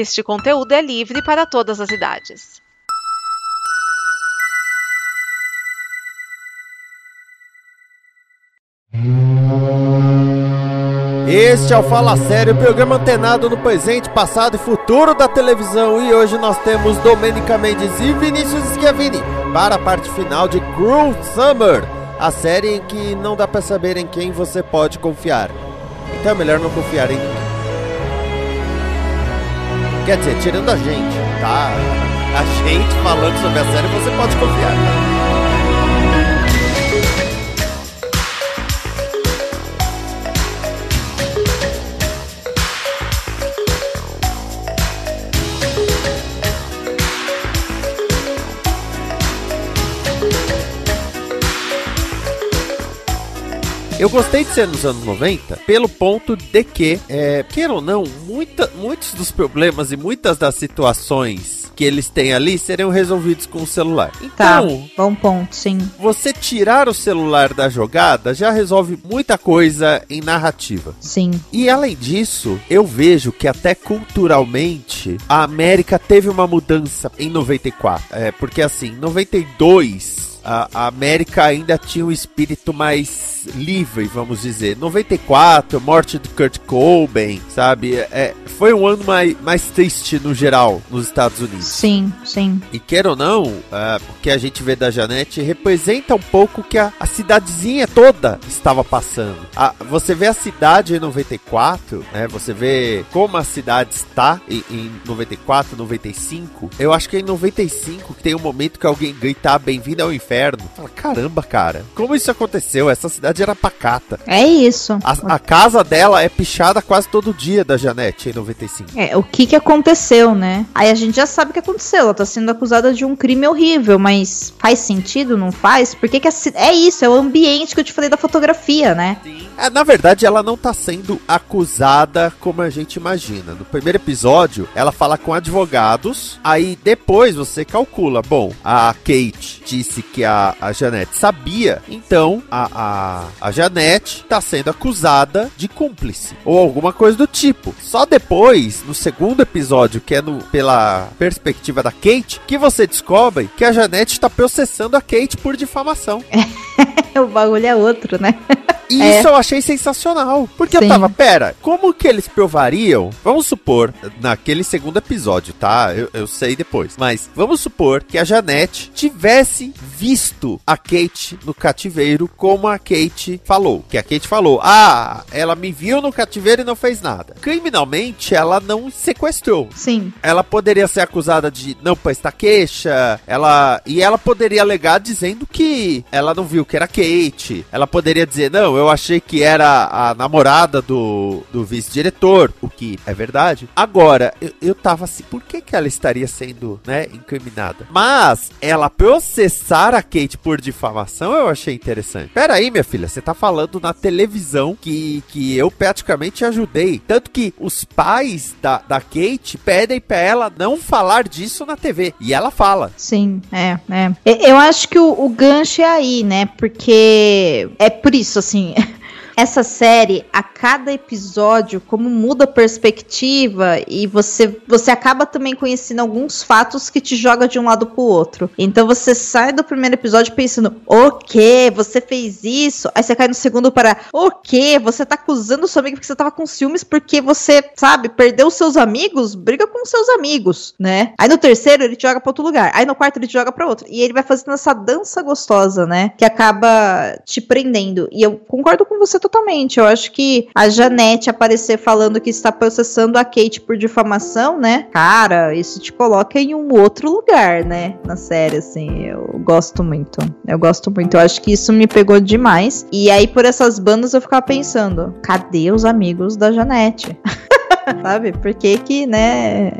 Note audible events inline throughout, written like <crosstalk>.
Este conteúdo é livre para todas as idades. Este é o Fala Sério, programa antenado no presente, passado e futuro da televisão. E hoje nós temos Domenica Mendes e Vinícius Schiavini para a parte final de Cruel Summer, a série em que não dá para saber em quem você pode confiar. Então é melhor não confiar em. Quer dizer, tirando a gente, tá? A gente falando sobre a série você pode confiar, Eu gostei de ser nos anos 90 pelo ponto de que, é, queira ou não, muita, muitos dos problemas e muitas das situações que eles têm ali seriam resolvidos com o celular. Tá, Então, bom ponto, sim. você tirar o celular da jogada já resolve muita coisa em narrativa. Sim. E além disso, eu vejo que até culturalmente a América teve uma mudança em 94. É, porque assim, em 92 a, América ainda tinha um espírito mais livre, vamos dizer. 94, morte do Kurt Cobain, sabe? É, foi um ano mais, mais triste no geral nos Estados Unidos. Sim, sim. E queira ou não, é, o que a gente vê da Janete representa um pouco o que a, a cidadezinha toda estava passando. A- você vê a cidade em 94, né? Você vê como a cidade está em, em 94, 95. Eu acho que é em 95 que tem um momento que alguém grita "Ah, bem-vindo ao inferno. Fala, caramba, cara, como isso aconteceu? Essa cidade era pacata. É isso. A, a casa dela é pichada quase todo dia da Janete em 95. É, o que que aconteceu, né? Aí a gente já sabe o que aconteceu. Ela tá sendo acusada de um crime horrível, mas faz sentido? Não faz? Por que que a É isso, é o ambiente que eu te falei da fotografia, né? É, na verdade, ela não tá sendo acusada como a gente imagina. No primeiro episódio, ela fala com advogados, aí depois você calcula. Bom, a Kate disse que a, a Janete sabia, então a, a, a Janete tá sendo acusada de cúmplice, ou alguma coisa do tipo. Só depois, no segundo episódio, que é no, pela perspectiva da Kate, que você descobre que a Janete tá processando a Kate por difamação. <laughs> <laughs> o bagulho é outro, né? E É. isso eu achei sensacional. Porque Sim. eu tava, pera, como que eles provariam? Vamos supor, naquele segundo episódio, tá? Eu, eu sei depois. Mas vamos supor que a Janete tivesse visto a Kate no cativeiro, como a Kate falou. Que a Kate falou, ah, ela me viu no cativeiro e não fez nada. Criminalmente, ela não sequestrou. Sim. Ela poderia ser acusada de não prestar queixa, ela e ela poderia alegar dizendo que ela não viu que era Kate. Ela poderia dizer, não, eu achei que era a namorada do, do vice-diretor, o que é verdade. Agora, eu, eu tava assim, por que que ela estaria sendo, né, incriminada? Mas, ela processar a Kate por difamação, eu achei interessante. Pera aí, minha filha, você tá falando na televisão que, que eu praticamente ajudei. Tanto que os pais da, da Kate pedem pra ela não falar disso na TV. E ela fala. Sim, é, é. Eu acho que o, o gancho é aí, né? Porque é por isso, assim. <laughs> Essa série, a cada episódio, como muda a perspectiva e você, você acaba também conhecendo alguns fatos que te joga de um lado pro outro. Então você sai do primeiro episódio pensando, o quê? Você fez isso? Aí você cai no segundo para, o quê? Você tá acusando seu amigo porque você tava com ciúmes porque você, sabe, perdeu seus amigos? Briga com seus amigos, né? Aí no terceiro ele te joga pra outro lugar. Aí no quarto ele te joga pra outro. E ele vai fazendo essa dança gostosa, né? Que acaba te prendendo. E eu concordo com você. Eu acho que a Janete aparecer falando que está processando a Kate por difamação, né? Cara, isso te coloca em um outro lugar, né? Na série, assim. Eu gosto muito. Eu gosto muito. Eu acho que isso me pegou demais. E aí, por essas bandas, eu ficava pensando: cadê os amigos da Janete? <laughs> Sabe? Por que que, né?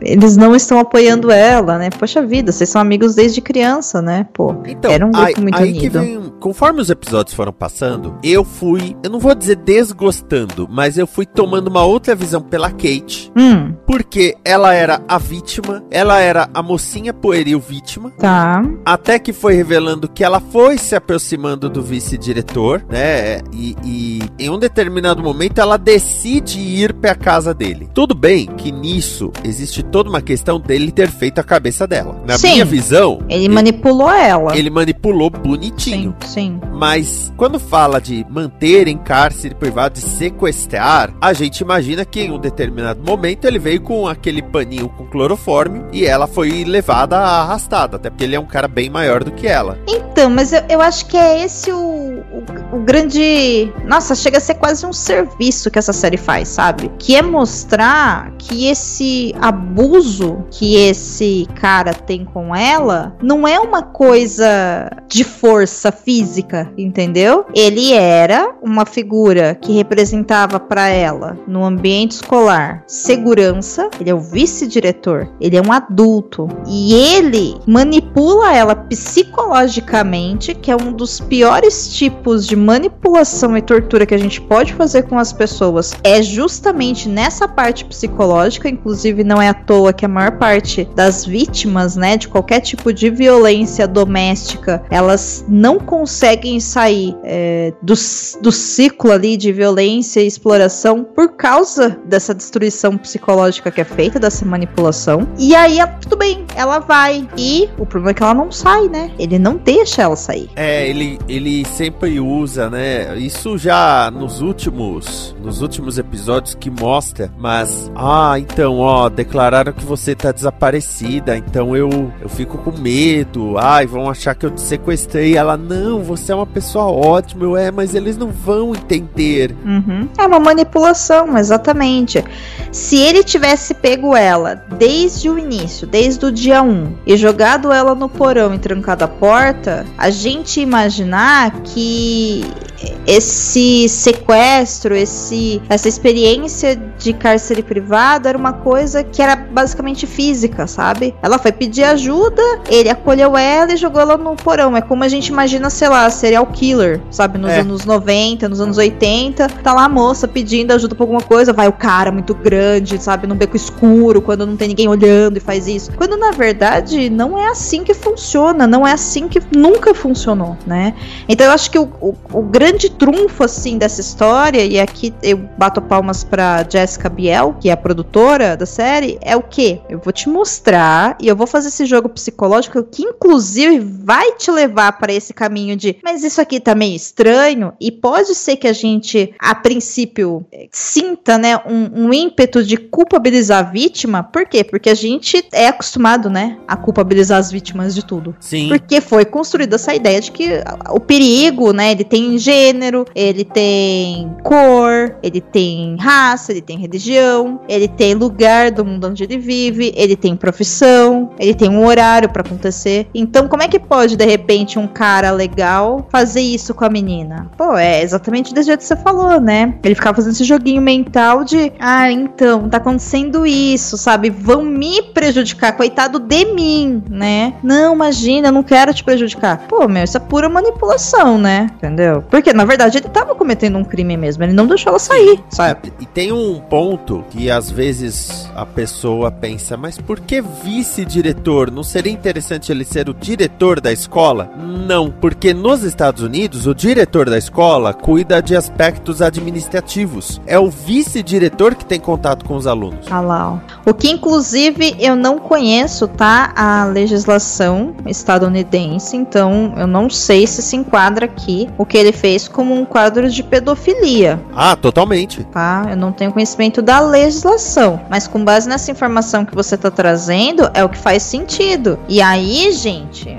Eles não estão apoiando ela, né? Poxa vida, vocês são amigos desde criança, né? Pô, Então, era um grupo aí, muito aí unido. que vem, conforme os episódios foram passando, eu fui, eu não vou dizer desgostando, mas eu fui tomando uma outra visão pela Kate. Hum, Porque ela era a vítima, ela era a mocinha pueril vítima. tá. Até que foi revelando que ela foi se aproximando do vice-diretor, né? E, e em um determinado momento ela decide ir pra casa dele. Tudo bem que nisso existe toda uma questão dele ter feito a cabeça dela. Na Sim. minha visão, Ele manipulou ela. ele manipulou bonitinho. Sim, sim. Mas quando fala de manter em cárcere privado e sequestrar, a gente imagina que em um determinado momento ele veio com aquele paninho com clorofórmio e ela foi levada arrastada, até porque ele é um cara bem maior do que ela. Então, mas eu, eu acho que é esse o, o, o grande. Nossa, chega a ser quase um serviço que essa série faz, sabe? Que é mostrar que esse abuso que esse cara tem com ela não é uma coisa de força física, entendeu? Ele era uma figura que representava pra ela no ambiente escolar segurança, ele é o vice-diretor, ele é um adulto e ele manipula ela psicologicamente, que é um dos piores tipos de manipulação e tortura que a gente pode fazer com as pessoas. É justamente nessa parte psicológica, inclusive não é à toa que a maior parte das vítimas, né, de qualquer tipo de violência doméstica, elas não conseguem sair é, do, do ciclo ali de violência e exploração por causa dessa destruição psicológica que é feita, dessa manipulação. E aí, ela- tudo bem, ela vai. E o problema é que ela não sai, né? Ele não deixa ela sair. É, ele, ele sempre usa, né? Isso já nos últimos nos últimos episódios que mostra, mas ah, então, ó, declararam que você tá desaparecida, então eu eu fico com medo. Ai, vão achar que eu te sequestrei. Ela não, você é uma pessoa ótima, eu é, mas eles não vão entender. Uhum. É uma manipulação, exatamente. Se ele tivesse pego ela desde o início, desde o dia 1, e jogado ela no porão e trancado a porta, a gente imaginar que Yeah. Esse sequestro, esse, essa experiência de cárcere privado era uma coisa que era basicamente física, sabe? Ela foi pedir ajuda, ele acolheu ela e jogou ela no porão. É como a gente imagina, sei lá, serial killer, sabe? Nos É. anos 90, nos anos 80, tá lá a moça pedindo ajuda pra alguma coisa, vai o cara muito grande, sabe? Num beco escuro, quando não tem ninguém olhando e faz isso. Quando na verdade não é assim que funciona, não é assim que nunca funcionou, né? Então eu acho que o, o, o grande trunfo, assim, dessa história, e aqui eu bato palmas pra Jessica Biel, que é a produtora da série, é o quê? Eu vou te mostrar e eu vou fazer esse jogo psicológico que, inclusive, vai te levar para esse caminho de, mas isso aqui tá meio estranho, e pode ser que a gente, a princípio, sinta, né, um, um ímpeto de culpabilizar a vítima. Por quê? Porque a gente é acostumado, né, a culpabilizar as vítimas de tudo. Sim. Porque foi construída essa ideia de que o perigo, né, ele tem gênero, ele tem cor, ele tem raça, ele tem religião, ele tem lugar do mundo onde ele vive, ele tem profissão, ele tem um horário pra acontecer. Então, como é que pode de repente um cara legal fazer isso com a menina? Pô, é exatamente desse jeito que você falou, né? Ele ficava fazendo esse joguinho mental de, ah, então, tá acontecendo isso, sabe? Vão me prejudicar, coitado de mim, né? Não, imagina, eu não quero te prejudicar. Pô, meu, isso é pura manipulação, né? Entendeu? Porque, na verdade, ele tava cometendo um crime mesmo, ele não deixou ela sair, sabe? E tem um ponto que às vezes a pessoa pensa, mas por que vice-diretor? Não seria interessante ele ser o diretor da escola? Não, porque nos Estados Unidos o diretor da escola cuida de aspectos administrativos. É o vice-diretor que tem contato com os alunos. Ah lá, ó. O que inclusive eu não conheço, tá? A legislação estadunidense, então eu não sei se se enquadra aqui o que ele fez como um quadro de pedofilia, Ah, totalmente. tá? Eu não tenho conhecimento da legislação, mas com base nessa informação que você tá trazendo, é o que faz sentido. E aí, gente,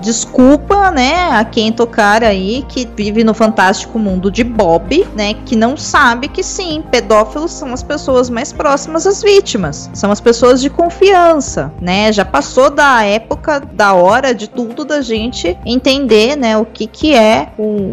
desculpa, né, a quem tocar aí que vive no fantástico mundo de Bob, né, que não sabe que sim, pedófilos são as pessoas mais próximas às vítimas, são as pessoas de confiança, né? Já passou da época, da hora de tudo da gente entender, né, o que que é o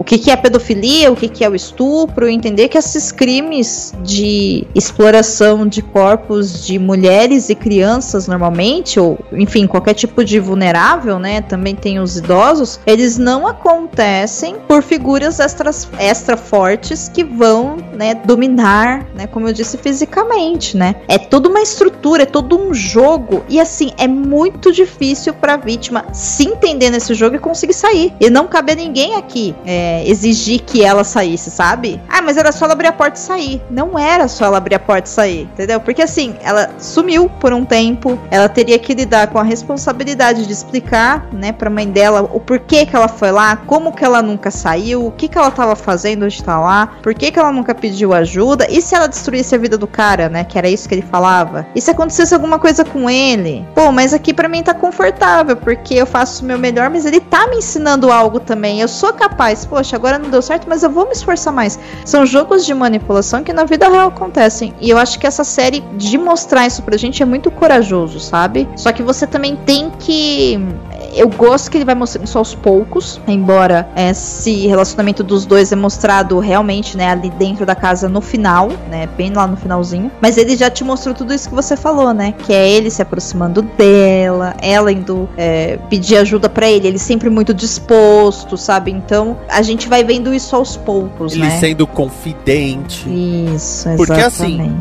o que, que é pedofilia, o que, que é o estupro, entender que esses crimes de exploração de corpos de mulheres e crianças normalmente, ou enfim, qualquer tipo de vulnerável, né? Também tem os idosos, eles não acontecem por figuras extra, extra fortes que vão, né, dominar, né, como eu disse, fisicamente, né? É toda uma estrutura, é todo um jogo e assim, é muito difícil para a vítima se entender nesse jogo e conseguir sair. E não cabe a ninguém aqui é, exigir que ela saísse, sabe? Ah, mas era só ela abrir a porta e sair. Não era só ela abrir a porta e sair, entendeu? Porque assim, ela sumiu por um tempo, ela teria que lidar com a responsabilidade de explicar, né, pra mãe dela o porquê que ela foi lá, como que ela nunca saiu, o que que ela tava fazendo de estar lá, por que que ela nunca pediu ajuda, e se ela destruísse a vida do cara, né, que era isso que ele falava? E se acontecesse alguma coisa com ele? Pô, mas aqui para mim tá confortável, porque eu faço o meu melhor, mas ele tá me ensinando algo também. Eu sou capaz. Poxa, agora não deu certo, mas eu vou me esforçar mais. São jogos de manipulação que na vida real acontecem. E eu acho que essa série de mostrar isso pra gente é muito corajoso, sabe? Só que você também tem que eu gosto que ele vai mostrando isso aos poucos, embora esse relacionamento dos dois é mostrado realmente, né, ali dentro da casa no final, né, bem lá no finalzinho. Mas ele já te mostrou tudo isso que você falou, né, que é ele se aproximando dela, ela indo é, pedir ajuda para ele, ele sempre muito disposto, sabe? Então a gente vai vendo isso aos poucos, ele né? sendo confidente. Isso, exatamente. Porque assim,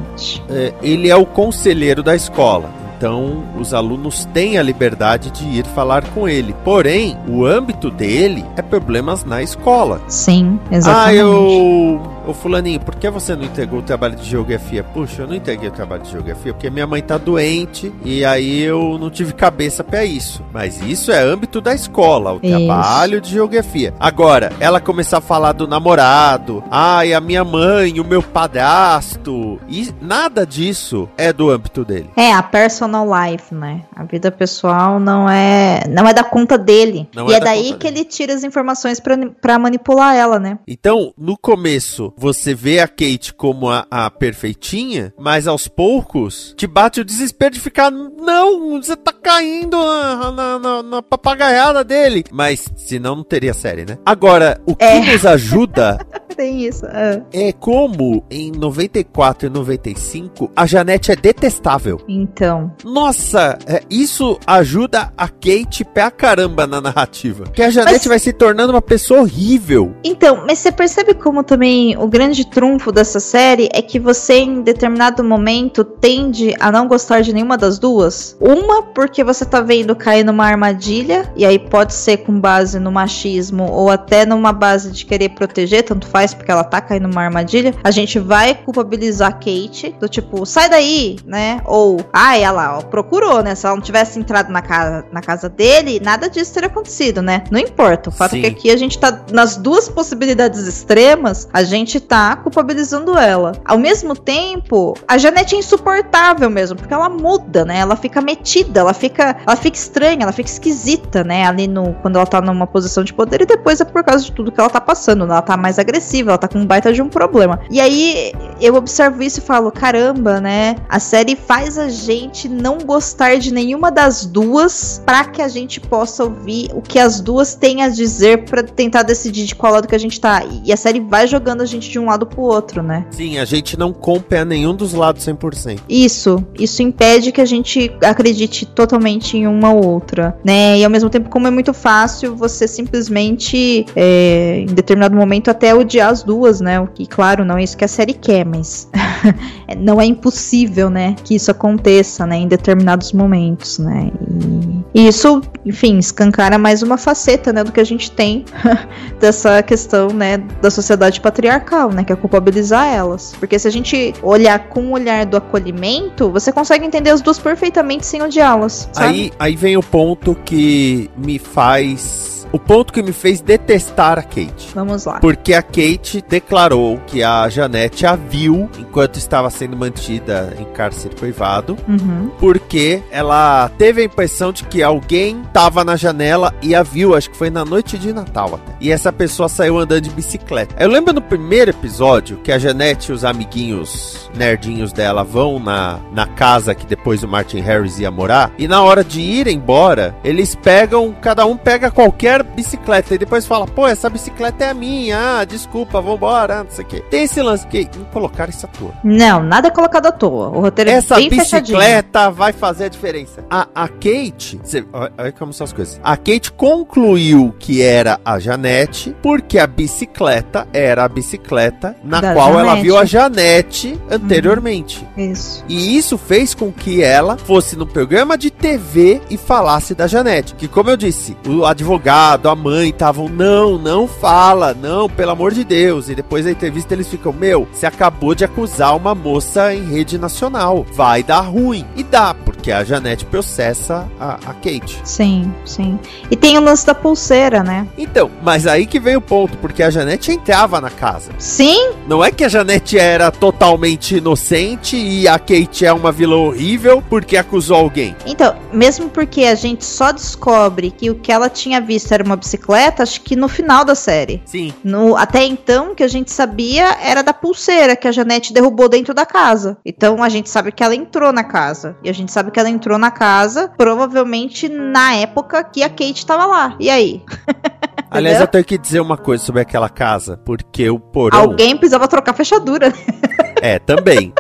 é, ele é o conselheiro da escola. Então, os alunos têm a liberdade de ir falar com ele. Porém, o âmbito dele é problemas na escola. Sim, exatamente. Ah, eu Ô fulaninho, por que você não entregou o trabalho de geografia? Puxa, eu não entreguei o trabalho de geografia porque minha mãe tá doente e aí eu não tive cabeça para isso. Mas isso é âmbito da escola, o isso. trabalho de geografia. Agora, ela começar a falar do namorado, ai, a minha mãe, o meu padrasto, e nada disso é do âmbito dele. É, a personal life, né? A vida pessoal não é não é da conta dele. Não e é, é daí que dele. ele tira as informações para manipular ela, né? Então, no começo, você vê a Kate como a, a, perfeitinha, mas aos poucos te bate o desespero de ficar, não, você tá caindo na, na, na, na papagaiada dele. Mas senão não teria série, né? Agora, o que é. nos ajuda <laughs> tem isso. É. é como em 94 e 95 a Janete é detestável. Então. Nossa, é, isso ajuda a Kate pra caramba na narrativa. Que a Janete mas... vai se tornando uma pessoa horrível. Então, mas você percebe como também o grande trunfo dessa série é que você em determinado momento tende a não gostar de nenhuma das duas? Uma porque você tá vendo cair numa armadilha e aí pode ser com base no machismo ou até numa base de querer proteger, tanto faz porque ela tá caindo numa armadilha, a gente vai culpabilizar a Kate, do tipo, sai daí, né? Ou, ai, ah, ela ó, procurou, né? Se ela não tivesse entrado na casa, na casa dele, nada disso teria acontecido, né? Não importa. O fato Sim. é que aqui a gente tá nas duas possibilidades extremas, a gente tá culpabilizando ela. Ao mesmo tempo, a Janete é insuportável mesmo, porque ela muda, né? Ela fica metida, ela fica, ela fica estranha, ela fica esquisita, né? Ali no quando ela tá numa posição de poder e depois é por causa de tudo que ela tá passando, né? ela tá mais agressiva agressiva, ela tá com um baita de um problema. E aí eu observo isso e falo: caramba, né? A série faz a gente não gostar de nenhuma das duas para que a gente possa ouvir o que as duas têm a dizer para tentar decidir de qual lado que a gente tá. E a série vai jogando a gente de um lado pro outro, né? Sim, a gente não compra a nenhum dos lados 100%. Isso, isso impede que a gente acredite totalmente em uma ou outra, né? E ao mesmo tempo, como é muito fácil você simplesmente, é, em determinado momento, até odiar odiar as duas, né? O que, claro, não é isso que a série quer, mas <laughs> não é impossível, né? Que isso aconteça, né? Em determinados momentos, né? E, e isso, enfim, escancara mais uma faceta, né? Do que a gente tem <laughs> dessa questão, né? Da sociedade patriarcal, né? Que é culpabilizar elas. Porque se a gente olhar com o olhar do acolhimento, você consegue entender as duas perfeitamente sem odiá-las. Aí, aí vem o ponto que me faz o ponto que me fez detestar a Kate. Vamos lá. Porque a Kate declarou que a Janete a viu enquanto estava sendo mantida em cárcere privado, uhum. porque ela teve a impressão de que alguém estava na janela e a viu, acho que foi na noite de Natal até. E essa pessoa saiu andando de bicicleta. Eu lembro no primeiro episódio que a Janete e os amiguinhos nerdinhos dela vão na, na casa que depois o Martin Harris ia morar, e na hora de ir embora, eles pegam, cada um pega qualquer qualquer bicicleta. E depois fala, pô, essa bicicleta é a minha. Ah, desculpa, vambora, não sei o quê. Tem esse lance que não colocaram isso à toa. Não, nada é colocado à toa. O roteiro Essa é bem fechadinho. bicicleta vai fazer a diferença. A, a Kate, cê- olha como são as coisas. A Kate concluiu que era a Janete, porque a bicicleta era a bicicleta na Da qual ela Janete. viu a Janete anteriormente. Isso. E isso fez com que ela fosse no programa de TV e falasse da Janete. Que, como eu disse, o advogado, a mãe estavam, não, não fala, não, pelo amor de Deus. E depois da entrevista eles ficam, meu, você acabou de acusar uma moça em rede nacional. Vai dar ruim. E dá, porque a Janete processa a, a Kate. Sim, sim. E tem o lance da pulseira, né? Então, mas aí que vem o ponto, porque a Janete entrava na casa. Sim, Não é que a Janete era totalmente inocente e a Kate é uma vilã horrível porque acusou alguém. Então, mesmo porque a gente só descobre que o que ela tinha visto era uma bicicleta, acho que no final da série. Sim. No, até então, o que a gente sabia era da pulseira que a Janete derrubou dentro da casa. Então, a gente sabe que ela entrou na casa. E a gente sabe que ela entrou na casa, provavelmente na época que a Kate tava lá. E aí? <laughs> Aliás, eu tenho que dizer uma coisa sobre aquela casa, porque o porão. Alguém precisava trocar fechadura. É, também.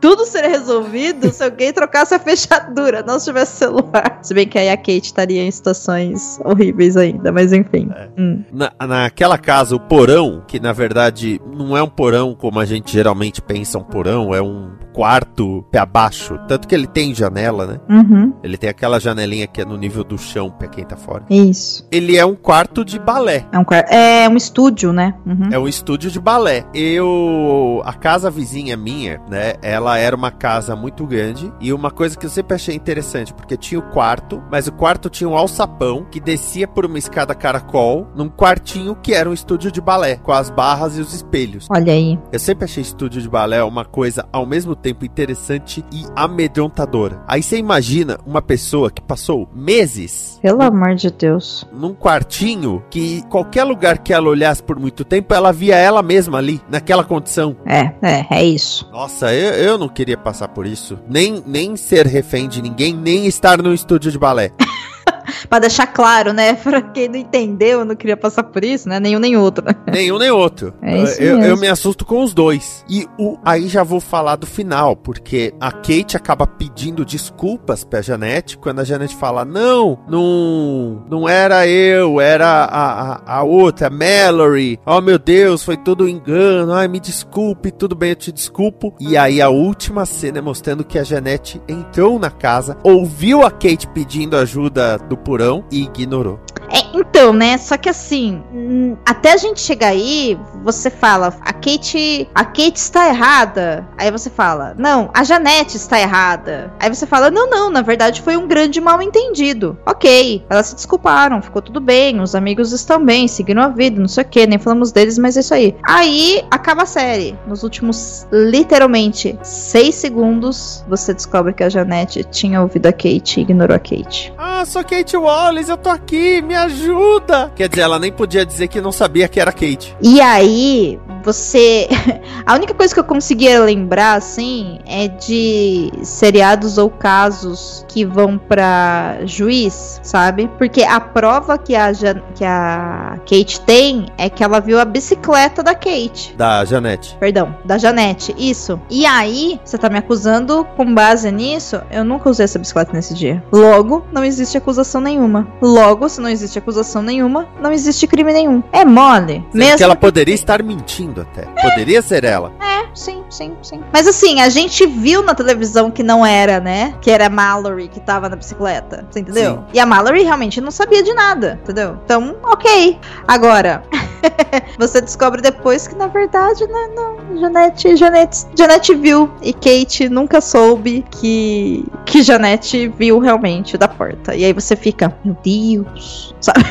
Tudo seria resolvido se alguém trocasse a fechadura, não se tivesse celular. Se bem que aí a Kate estaria em situações horríveis ainda, mas enfim. Hum. Na, naquela casa, o porão, que na verdade não é um porão como a gente geralmente pensa um porão, é um quarto pé abaixo. Tanto que ele tem janela, né? Uhum. Ele tem aquela janelinha que é no nível do chão pra quem tá fora. Isso. Ele é um quarto de balé. É um, é um estúdio, né? Uhum. É um estúdio de balé. Eu. A casa vizinha minha, né? Ela era uma casa muito grande. E uma coisa que eu sempre achei interessante, porque tinha o quarto, mas o quarto tinha um alçapão que descia por uma escada caracol num quartinho que era um estúdio de balé, com as barras e os espelhos. Olha aí. Eu sempre achei estúdio de balé uma coisa ao mesmo tempo interessante e amedrontadora. Aí você imagina uma pessoa que passou meses Pelo amor de Deus. num quartinho que qualquer lugar que ela olhasse por muito tempo, ela via ela mesma ali, naquela condição. É, é, é isso. Nossa, eu, eu não queria passar por isso. Nem, nem ser refém de ninguém, nem estar num estúdio de balé. <laughs> Pra deixar claro, né? <laughs> Pra quem não entendeu, eu não queria passar por isso, né? Nenhum nem outro. Nenhum nem outro. É isso eu, eu me assusto com os dois. E o, aí já vou falar do final, porque a Kate acaba pedindo desculpas pra Janete quando a Janete fala: Não, não, não era eu, era a, a, a outra, a Mallory. Oh meu Deus, foi tudo um engano. Ai, me desculpe, tudo bem, eu te desculpo. E aí a última cena é mostrando que a Janete entrou na casa, ouviu a Kate pedindo ajuda do porão e ignorou. É, então, né? Só que assim, hum, até a gente chegar aí, você fala, a Kate, a Kate está errada. Aí você fala, não, a Janete está errada. Aí você fala, não, não, na verdade foi um grande mal entendido. Ok, elas se desculparam, ficou tudo bem, os amigos estão bem, seguiram a vida, não sei o que, nem falamos deles, mas é isso aí. Aí acaba a série. Nos últimos, literalmente, seis segundos, você descobre que a Janete tinha ouvido a Kate e ignorou a Kate. Ah, sou Kate Wallace, eu tô aqui, me ajuda! Quer dizer, ela nem podia dizer que não sabia que era Kate. E aí, você. <laughs> A única coisa que eu conseguia lembrar, assim, é de seriados ou casos que vão pra juiz, sabe? Porque a prova que a, Jan- que a Kate tem é que ela viu a bicicleta da Kate. Da Janete. Perdão, da Janete, isso. E aí, você tá me acusando com base nisso? Eu nunca usei essa bicicleta nesse dia. Logo, não existe acusação nenhuma. Logo, se não existe acusação nenhuma, não existe crime nenhum. É mole. Sendo Mesmo que ela poderia estar mentindo até. Poderia ser ela. É, sim, sim, sim. Mas assim, a gente viu na televisão que não era, né? Que era a Mallory que tava na bicicleta. Você entendeu? Sim. E a Mallory realmente não sabia de nada, entendeu? Então, ok. Agora, <laughs> <laughs> você descobre depois que na verdade, né, não. Janete, Janete, Janete viu e Kate nunca soube que que Janete viu realmente da porta. E aí você fica, meu Deus, sabe?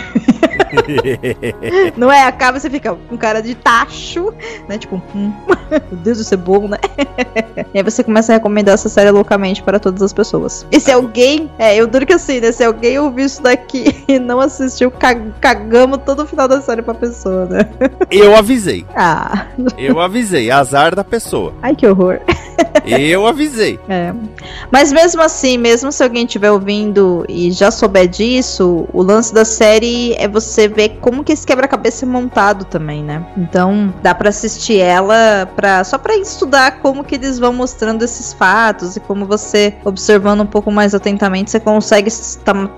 <laughs> <laughs> Não é? Acaba você fica com cara de tacho, né? Tipo, hum, <laughs> meu Deus, isso é bom, né? <laughs> e aí você começa a recomendar essa série loucamente para todas as pessoas. E se alguém, é, eu duro que assim, né? Se alguém ouviu isso daqui e não assistiu, cagamos todo o final da série pra pessoa, né? Eu avisei. Ah. Eu avisei. Azar da pessoa. Ai, que horror. Eu avisei. É. Mas mesmo assim, mesmo se alguém estiver ouvindo e já souber disso, o lance da série é você ver como que esse quebra-cabeça é montado também, né? Então, dá para assistir ela pra, só para estudar como que eles vão mostrando esses fatos e como você, observando um pouco mais atentamente, você consegue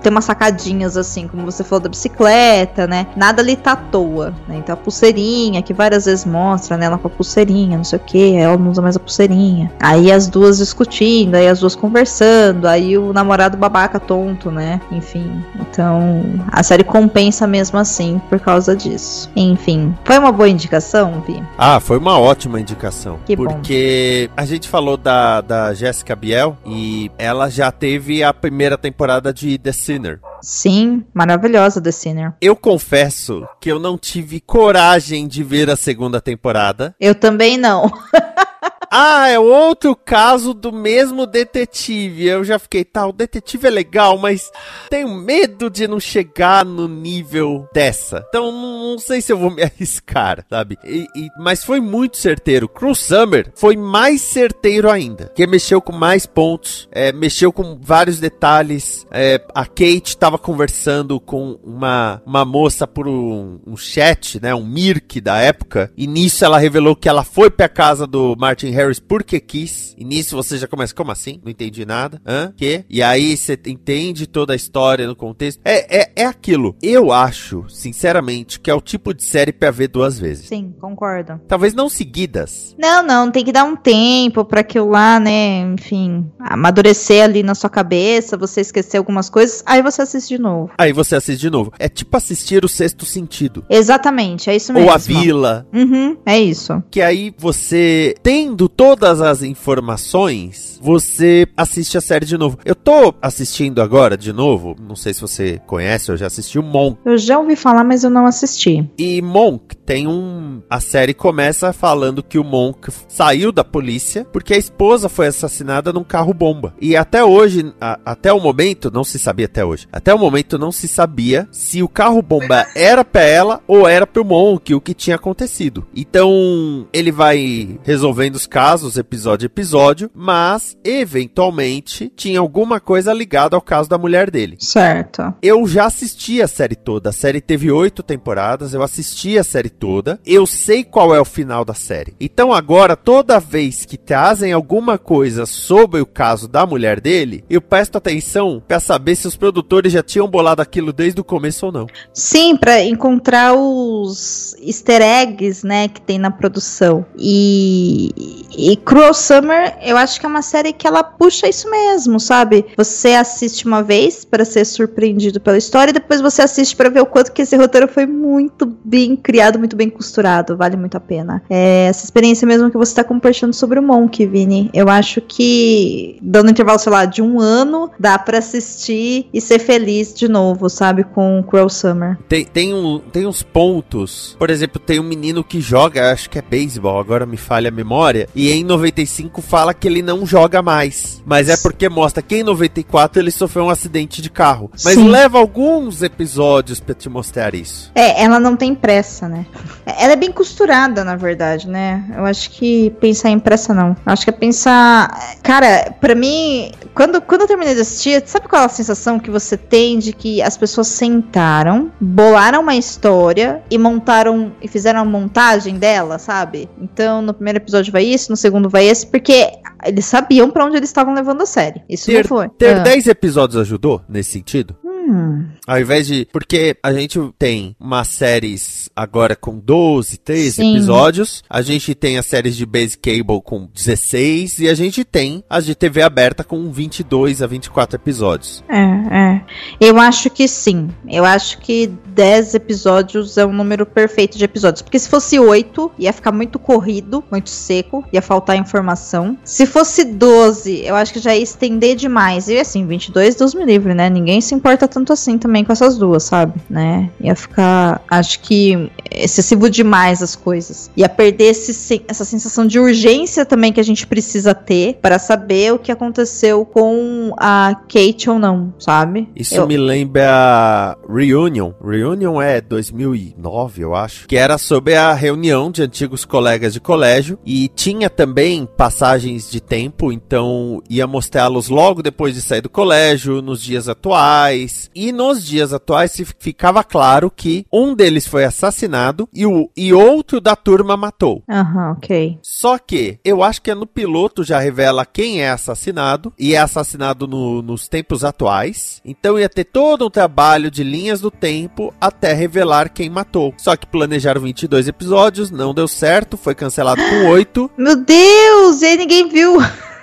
ter umas sacadinhas assim, como você falou da bicicleta, né? Nada ali tá à toa, né? Então a pulseirinha, que várias vezes mostra, né? Ela com a pulseirinha, não sei o que, ela não usa mais a pulseirinha. Aí as duas discutindo, aí as duas conversando, aí o namorado babaca tonto, né? Enfim. Então, a série compensa mesmo assim por causa disso. Enfim, foi uma boa indicação, Vi? Ah, foi uma ótima indicação. Que porque bom. a gente falou da, da Jessica Biel e ela já teve a primeira temporada de The Sinner. Sim, maravilhosa The Sinner. Eu confesso que eu não tive coragem de ver a segunda temporada. Eu também não. <laughs> Ah, é outro caso do mesmo detetive. Eu já fiquei, tá, o detetive é legal, mas tenho medo de não chegar no nível dessa. Então não, sei se eu vou me <laughs> arriscar, sabe? E, e, mas foi muito certeiro. Cruel Summer foi mais certeiro ainda. Que mexeu com mais pontos, é, mexeu com vários detalhes. É, a Kate tava conversando com uma, uma moça por um, um chat, né? Um Mirk da época. E nisso ela revelou que ela foi pra casa do Martin Harris porque quis. E nisso você já começa, como assim? Não entendi nada. Hã? Que? E aí você entende toda a história no contexto. É, é, é aquilo. Eu acho, sinceramente, que é o tipo de série pra ver duas vezes. Sim, concordo. Talvez não seguidas. Não, não, tem que dar um tempo para aquilo lá, né? Enfim, amadurecer ali na sua cabeça, você esquecer algumas coisas, aí você assiste de novo. Aí você assiste de novo. É tipo assistir o sexto sentido. Exatamente, é isso mesmo. Ou a vila. Uhum, é isso. Que aí você, tendo todas as informações, você assiste a série de novo. Eu tô assistindo agora de novo, não sei se você conhece, eu já assisti o Monk. Eu já ouvi falar, mas eu não assisti. E Monk tem um. A série começa falando que o Monk saiu da polícia porque a esposa foi assassinada num carro bomba. E até hoje, a, até o momento, não se sabia até hoje, até o momento não se sabia se o carro bomba era pra ela ou era pro Monk, o que tinha acontecido. Então, ele vai resolvendo os casos, episódio a episódio, mas eventualmente tinha alguma coisa ligada ao caso da mulher dele. Certo. Eu já assisti a série toda. A série teve oito temporadas, eu assisti a série toda. Eu sei qual é o final da série. Então agora, toda vez que trazem alguma coisa sobre o caso da mulher dele, eu presto atenção para saber se os produtores já tinham bolado aquilo desde o começo ou não. Sim, para encontrar os easter eggs, né, que tem na produção. E, e Cruel Summer, eu acho que é uma série que ela puxa isso mesmo, sabe? Você assiste uma vez para ser surpreendido pela história e depois você assiste para ver o quanto que esse roteiro foi muito bem criado, muito bem costurado. Vale muito a pena. É essa experiência mesmo que você tá compartilhando sobre o Monk, Vini. Eu acho que dando um intervalo, sei lá, de um ano, dá para assistir e ser feliz de novo, sabe? Com Cruel Summer. Tem, tem, um, tem uns pontos. Por exemplo, tem um menino que joga, acho que é beisebol, agora me falha a memória. E em 95 fala que ele não joga mais. Mas é porque mostra que em 94 ele sofreu um acidente de carro. Mas Sim. leva alguns episódios para te mostrar isso. É, ela não tem pressa, né? Ela é bem costurada, na verdade, né? Eu acho que pensar em pressa não. Eu acho que é pensar. Cara, para mim, quando, quando eu terminei de assistir, sabe qual é a sensação que você tem de que as pessoas sentaram, bolaram uma história e montaram e fizeram a montagem dela, sabe? Então, no primeiro episódio vai isso, no segundo vai esse, porque eles sabiam para onde eles estavam levando a série. Isso ter, não foi. Ter 10 ah. episódios ajudou nesse sentido? Hum. Ao invés de. Porque a gente tem umas séries agora com 12, 13 Sim. episódios. A gente tem as séries de Base Cable com 16. E a gente tem as de TV aberta com 22 a 24 episódios. É, é. Eu acho que sim. Eu acho que 10 episódios é um número perfeito de episódios. Porque se fosse 8, ia ficar muito corrido, muito seco, ia faltar informação. Se fosse 12, eu acho que já ia estender demais. E assim, 22, Deus me livre, né? Ninguém se importa tanto assim também também com essas duas, sabe? Né? Ia ficar, acho que, excessivo demais as coisas. Ia perder esse, essa sensação de urgência também que a gente precisa ter para saber o que aconteceu com a Kate ou não, sabe? Isso eu... me lembra Reunion. Reunion é 2009, eu acho. Que era sobre a reunião de antigos colegas de colégio. E tinha também passagens de tempo, então ia mostrá-los logo depois de sair do colégio, nos dias atuais. E nos dias atuais ficava claro que um deles foi assassinado e, o, e outro da turma matou. Aham, uhum, ok. Só que eu acho que no piloto já revela quem é assassinado e é assassinado no, nos tempos atuais. Então ia ter todo um trabalho de linhas do tempo até revelar quem matou. Só que planejaram 22 episódios, não deu certo, foi cancelado com 8. Meu Deus, e ninguém viu.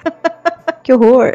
<laughs> que horror.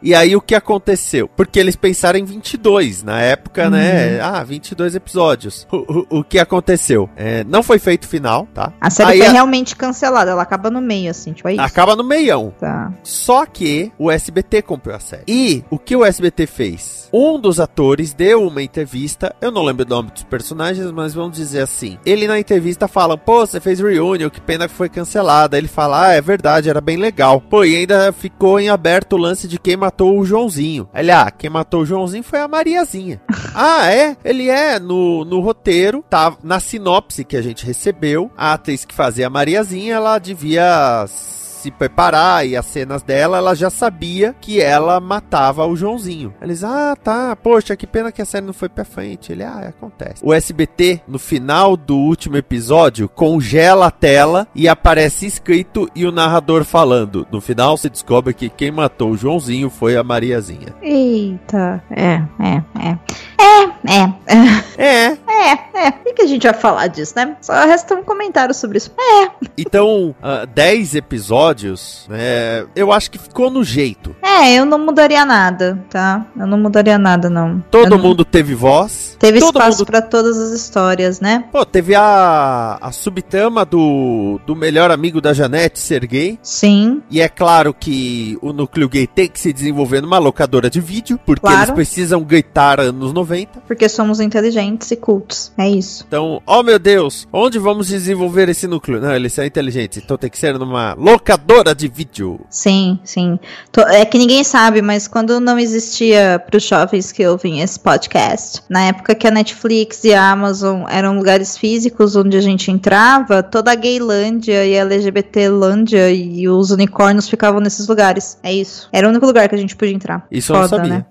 E aí o que aconteceu? Porque eles pensaram em 22 na época, né? uhum. né? Ah, 22 episódios. O, o, o que aconteceu? É, não foi feito final, tá? A série aí foi a... realmente cancelada, ela acaba no meio, assim, tipo, é isso. Acaba no meião. Tá. Só que o SBT comprou a série. E o que o SBT fez? Um dos atores deu uma entrevista, eu não lembro o nome dos personagens, mas vamos dizer assim. Ele na entrevista fala, pô, você fez reunion, que pena que foi cancelada. Ele fala, ah, é verdade, era bem legal. Pô, e ainda ficou em aberto aberto o lance de quem matou o Joãozinho. Ele, ah, quem matou o Joãozinho foi a Mariazinha. <laughs> ah, é? Ele é, no, no roteiro, tá na sinopse que a gente recebeu, a atriz que fazia a Mariazinha, ela devia se preparar e as cenas dela, ela já sabia que ela matava o Joãozinho. Eles, ah, tá, poxa, que pena que a série não foi pra frente. Ele, ah, acontece. O SBT, no final do último episódio, congela a tela e aparece escrito e o narrador falando. No final se descobre que quem matou o Joãozinho foi a Mariazinha. Eita, é, é, é. É, é. É. <laughs> É, é. O que a gente vai falar disso, né? Só resta um comentário sobre isso. É. Então, 10 uh, episódios, né? Eu acho que ficou no jeito. É, eu não mudaria nada, tá? Eu não mudaria nada, não. Todo eu mundo não... teve voz. Teve todo espaço mundo... para todas as histórias, né? Pô, teve a, a subtrama do, do melhor amigo da Janete ser gay. Sim. E é claro que o núcleo gay tem que se desenvolver numa locadora de vídeo, porque claro. eles precisam gritar anos 90. Porque somos inteligentes e cultos. É isso. Então, oh meu Deus, onde vamos desenvolver esse núcleo? Não, eles são inteligentes, então tem que ser numa locadora de vídeo. Sim, sim. É que ninguém sabe, mas quando não existia para os jovens que ouvem esse podcast, na época que a Netflix e a Amazon eram lugares físicos onde a gente entrava, toda a Gaylândia e a LGBTlândia e os unicórnios ficavam nesses lugares. É isso. Era o único lugar que a gente podia entrar. Isso Foda, eu não sabia. Né?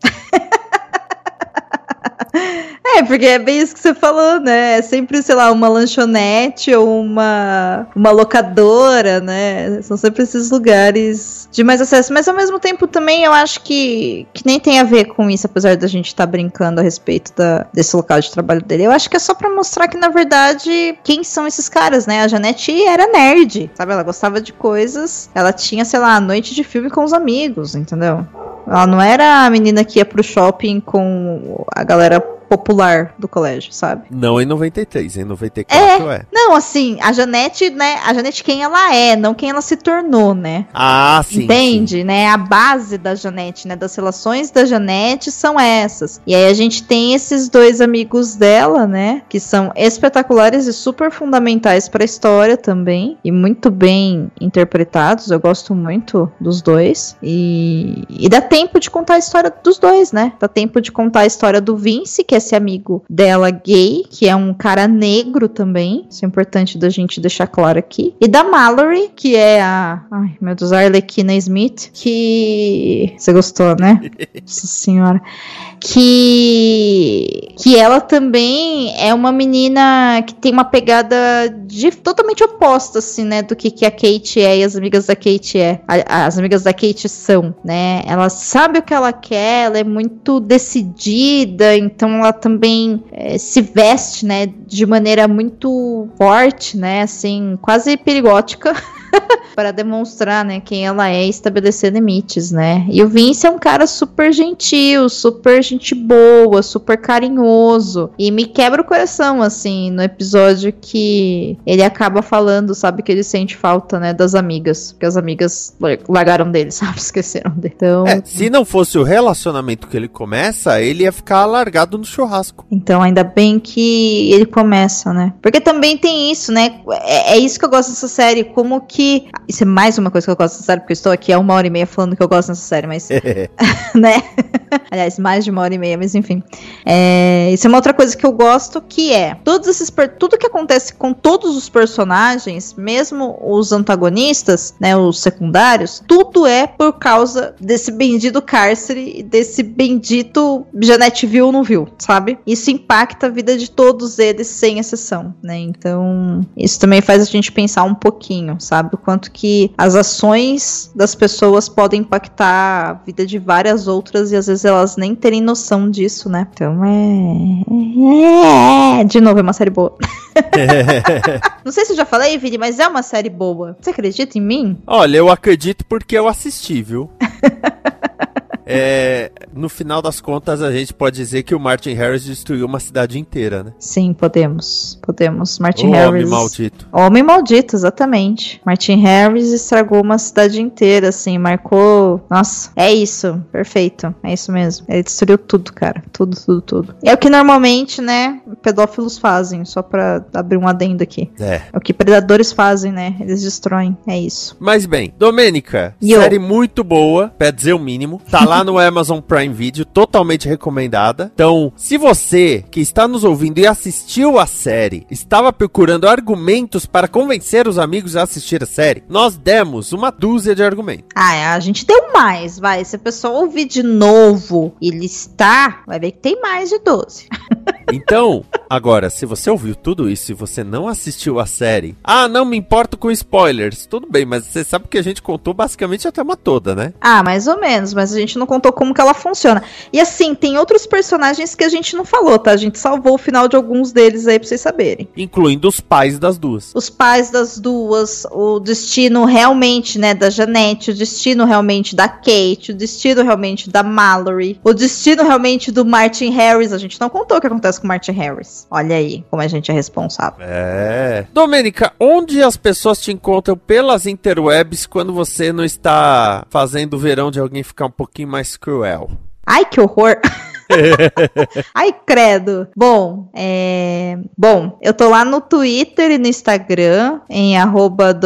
<laughs> É, porque é bem isso que você falou, né? É sempre, sei lá, uma lanchonete ou uma, uma locadora, né? São sempre esses lugares de mais acesso. Mas ao mesmo tempo também eu acho que, que nem tem a ver com isso, apesar da gente estar tá brincando a respeito da, desse local de trabalho dele. Eu acho que é só para mostrar que, na verdade, quem são esses caras, né? A Janete era nerd, sabe? Ela gostava de coisas. Ela tinha, sei lá, noite de filme com os amigos, entendeu? Ela não era a menina que ia pro shopping com a galera popular do colégio, sabe? Não em 93, em 94 é. é. Não, assim, a Janete, né? A Janete quem ela é, não quem ela se tornou, né? Ah, sim. Entende, sim. né? A base da Janete, né? Das relações da Janete são essas. E aí a gente tem esses dois amigos dela, né? Que são espetaculares e super fundamentais para a história também. E muito bem interpretados. Eu gosto muito dos dois. E, e dá tempo de contar a história dos dois, né? Dá tempo de contar a história do Vince, que é esse amigo dela gay, que é um cara negro também. Isso é importante da gente deixar claro aqui. E da Mallory, que é a. Ai, meu Deus, a Arlequina Smith. Que. Você gostou, né? <laughs> Nossa senhora. Que. Que ela também é uma menina que tem uma pegada de, totalmente oposta, assim, né? Do que, que a Kate é e as amigas da Kate é. A, as amigas da Kate são, né? Ela sabe o que ela quer, ela é muito decidida, então ela ela também é, se veste, né, de maneira muito forte, né, assim, quase perigótica. <laughs> <laughs> para demonstrar, né, quem ela é e estabelecer limites, né? E o Vince é um cara super gentil, super gente boa, super carinhoso e me quebra o coração assim no episódio que ele acaba falando, sabe que ele sente falta, né, das amigas, que as amigas largaram dele, <laughs> sabe, esqueceram dele. Então, É, se não fosse o relacionamento que ele começa, ele ia ficar largado no churrasco. Então, ainda bem que ele começa, né? Porque também tem isso, né? É, é isso que eu gosto dessa série. Como que. Isso é mais uma coisa que eu gosto dessa série, porque eu estou aqui há uma hora e meia falando que eu gosto dessa série, mas. <laughs> né? <laughs> Aliás, mais de uma hora e meia, mas enfim. É, isso é uma outra coisa que eu gosto, que é todos esses tudo que acontece com todos os personagens, mesmo os antagonistas, né, os secundários, tudo é por causa desse bendito cárcere, desse bendito Janete viu ou não viu, sabe? Isso impacta a vida de todos eles sem exceção, né? Então, isso também faz a gente pensar um pouquinho, sabe? O quanto que as ações das pessoas podem impactar a vida de várias outras e às vezes elas nem terem noção disso, né? Então é. é... De novo, é uma série boa. <laughs> Não sei se eu já falei, Vini, mas é uma série boa. Você acredita em mim? Olha, eu acredito porque eu assisti, viu? <laughs> É, no final das contas, a gente pode dizer que o Martin Harris destruiu uma cidade inteira, né? Sim, podemos. Podemos. Martin o Harris. homem maldito. Homem maldito, exatamente. Martin Harris estragou uma cidade inteira, assim, marcou. Nossa, é isso, perfeito. É isso mesmo. Ele destruiu tudo, cara. Tudo, tudo, tudo. É o que normalmente, né, pedófilos fazem, só pra abrir um adendo aqui. É. É o que predadores fazem, né? Eles destroem. É isso. Mas bem, Domênica, Yo. série muito boa, pra dizer o mínimo. Tá lá no Amazon Prime Video, totalmente recomendada. Então, se você que está nos ouvindo e assistiu a série, estava procurando argumentos para convencer os amigos a assistir a série, nós demos uma dúzia de argumentos. Ah, é, a gente deu mais, vai. Se a pessoa ouvir de novo e listar, vai ver que tem mais de 12. <laughs> Então, agora, se você ouviu tudo isso e você não assistiu a série, ah, não me importo com spoilers, tudo bem, mas você sabe que a gente contou basicamente a trama toda, né? Ah, mais ou menos, mas a gente não contou como que ela funciona. E assim, tem outros personagens que a gente não falou, tá? A gente salvou o final de alguns deles aí pra vocês saberem. Incluindo os pais das duas. Os pais das duas, o destino realmente, né, da Janete, o destino realmente da Kate, o destino realmente da Mallory, o destino realmente do Martin Harris. A gente não contou o que acontece com o Martin Harris. Olha aí como a gente é responsável. É. Domênica, onde as pessoas te encontram pelas interwebs quando você não está fazendo o verão de alguém ficar um pouquinho mais cruel? Ai, que horror! <laughs> <laughs> Ai, credo. Bom, é... Bom, eu tô lá no Twitter e no Instagram, em arroba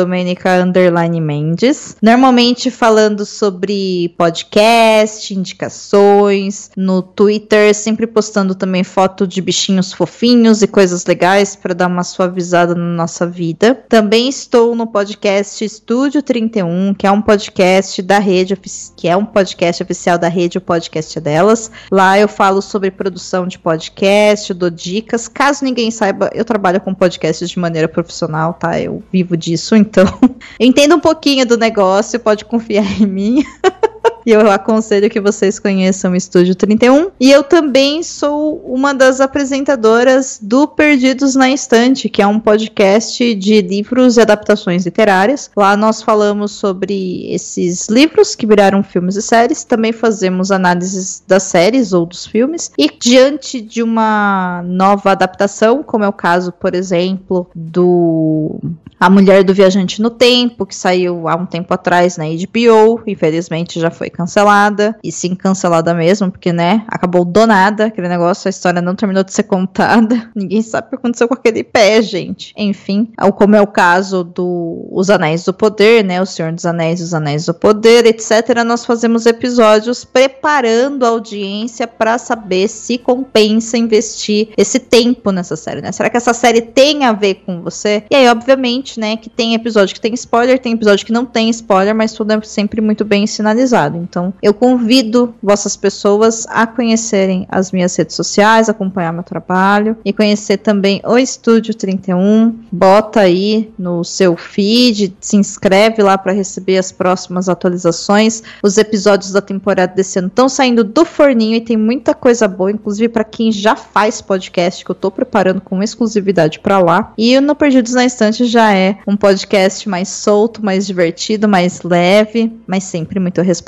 Mendes. Normalmente falando sobre podcast, indicações. No Twitter, sempre postando também foto de bichinhos fofinhos e coisas legais para dar uma suavizada na nossa vida. Também estou no podcast Estúdio 31, que é um podcast da rede, que é um podcast oficial da rede, o podcast é delas. Lá eu falo sobre produção de podcast, dou dicas. Caso ninguém saiba, eu trabalho com podcasts de maneira profissional, tá? Eu vivo disso, então <laughs> eu entendo um pouquinho do negócio, pode confiar em mim. <laughs> E eu aconselho que vocês conheçam o Estúdio 31. E eu também sou uma das apresentadoras do Perdidos na Estante, que é um podcast de livros e adaptações literárias. Lá nós falamos sobre esses livros que viraram filmes e séries. Também fazemos análises das séries ou dos filmes. E diante de uma nova adaptação, como é o caso, por exemplo, do A Mulher do Viajante no Tempo, que saiu há um tempo atrás na HBO, infelizmente já foi cancelada, e sim cancelada mesmo, porque, né, acabou do nada, aquele negócio, a história não terminou de ser <laughs> contada, ninguém sabe o que aconteceu com aquele pé, gente. Enfim, como é o caso do Os Anéis do Poder, né, O Senhor dos Anéis, Os Anéis do Poder, etc., nós fazemos episódios preparando a audiência para saber se compensa investir esse tempo nessa série, né? Será que essa série tem a ver com você? E aí, obviamente, né, que tem episódio que tem spoiler, tem episódio que não tem spoiler, mas tudo é sempre muito bem sinalizado. Então, eu convido vossas pessoas a conhecerem as minhas redes sociais acompanhar meu trabalho e conhecer também o Estúdio 31. Bota aí no seu feed, se inscreve lá para receber as próximas atualizações. Os episódios da temporada desse ano estão saindo do forninho e tem muita coisa boa, inclusive para quem já faz podcast, que eu tô preparando com exclusividade para lá. E o No Perdidos na Estante já é um podcast mais solto, mais divertido, mais leve, mas sempre muito responsável.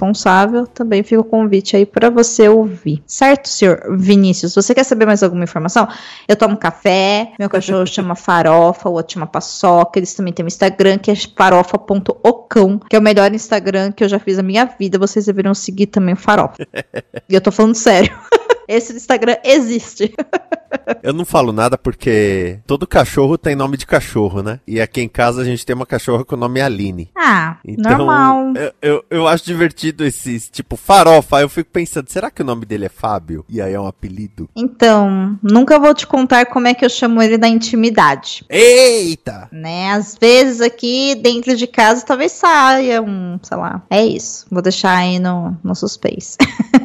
Também fica o convite aí para você ouvir. Certo, senhor Vinícius? Você quer saber mais alguma informação? Eu tomo café, meu cachorro <laughs> chama Farofa, o outro chama Paçoca. Eles também têm um Instagram que é farofa.ocão, que é o melhor Instagram que eu já fiz na minha vida. Vocês deveriam seguir também o Farofa. <laughs> e eu tô falando sério. <laughs> Esse Instagram existe. <laughs> Eu não falo nada porque todo cachorro tem nome de cachorro, né? E aqui em casa a gente tem uma cachorra com o nome Aline. Ah, então, normal. Eu, eu, eu, acho divertido esses, tipo, farofa. Eu fico pensando, será que o nome dele é Fábio? E aí é um apelido? Então, nunca vou te contar como é que eu chamo ele na intimidade. Eita! Né? Às vezes aqui dentro de casa talvez saia um, sei lá. É isso. Vou deixar aí no, no suspense.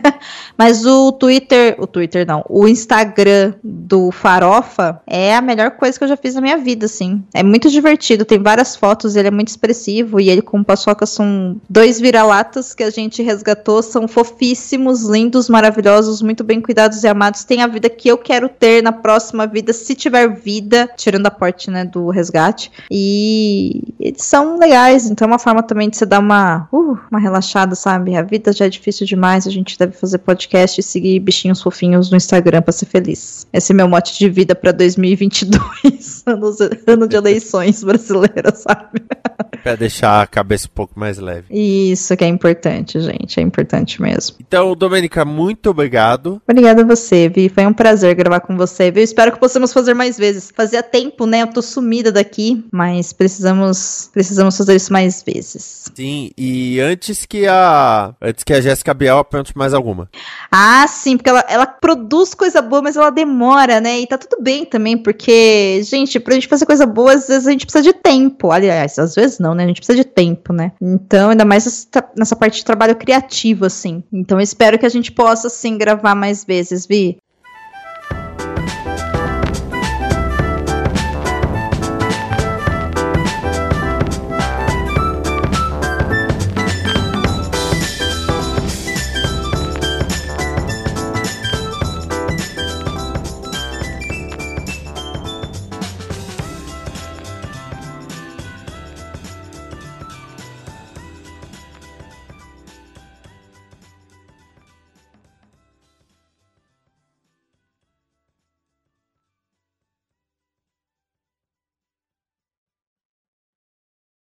<laughs> Mas o Twitter, o Twitter não, o Instagram do Farofa é a melhor coisa que eu já fiz na minha vida, assim. É muito divertido, tem várias fotos, ele é muito expressivo e ele com Paçoca são dois vira-latas que a gente resgatou, são fofíssimos, lindos, maravilhosos, muito bem cuidados e amados. Tem a vida que eu quero ter na próxima vida, se tiver vida, tirando a parte, né, do resgate. E eles são legais, então é uma forma também de você dar uma, uh, uma relaxada, sabe? A vida já é difícil demais, a gente deve fazer podcast e seguir bichinhos fofinhos no Instagram para ser feliz. Esse é meu mote de vida para 2022, ano, ano de eleições brasileiras, sabe? Pra deixar a cabeça um pouco mais leve. Isso que é importante, gente. É importante mesmo. Então, Domênica, muito obrigado. Obrigada a você, Vi. Foi um prazer gravar com você, viu? Espero que possamos fazer mais vezes. Fazia tempo, né? Eu tô sumida daqui, mas precisamos precisamos fazer isso mais vezes. Sim, e antes que a antes que a Jéssica Biel aponte mais alguma. Ah, sim, porque ela, ela produz coisa boa, mas ela demora, né? E tá tudo bem também, porque, gente, pra gente fazer coisa boa, às vezes a gente precisa de tempo. Aliás, às vezes não, né? A gente precisa de tempo, né? Então, ainda mais nessa parte de trabalho criativo, assim. Então, eu espero que a gente possa, sim, gravar mais vezes, Vi.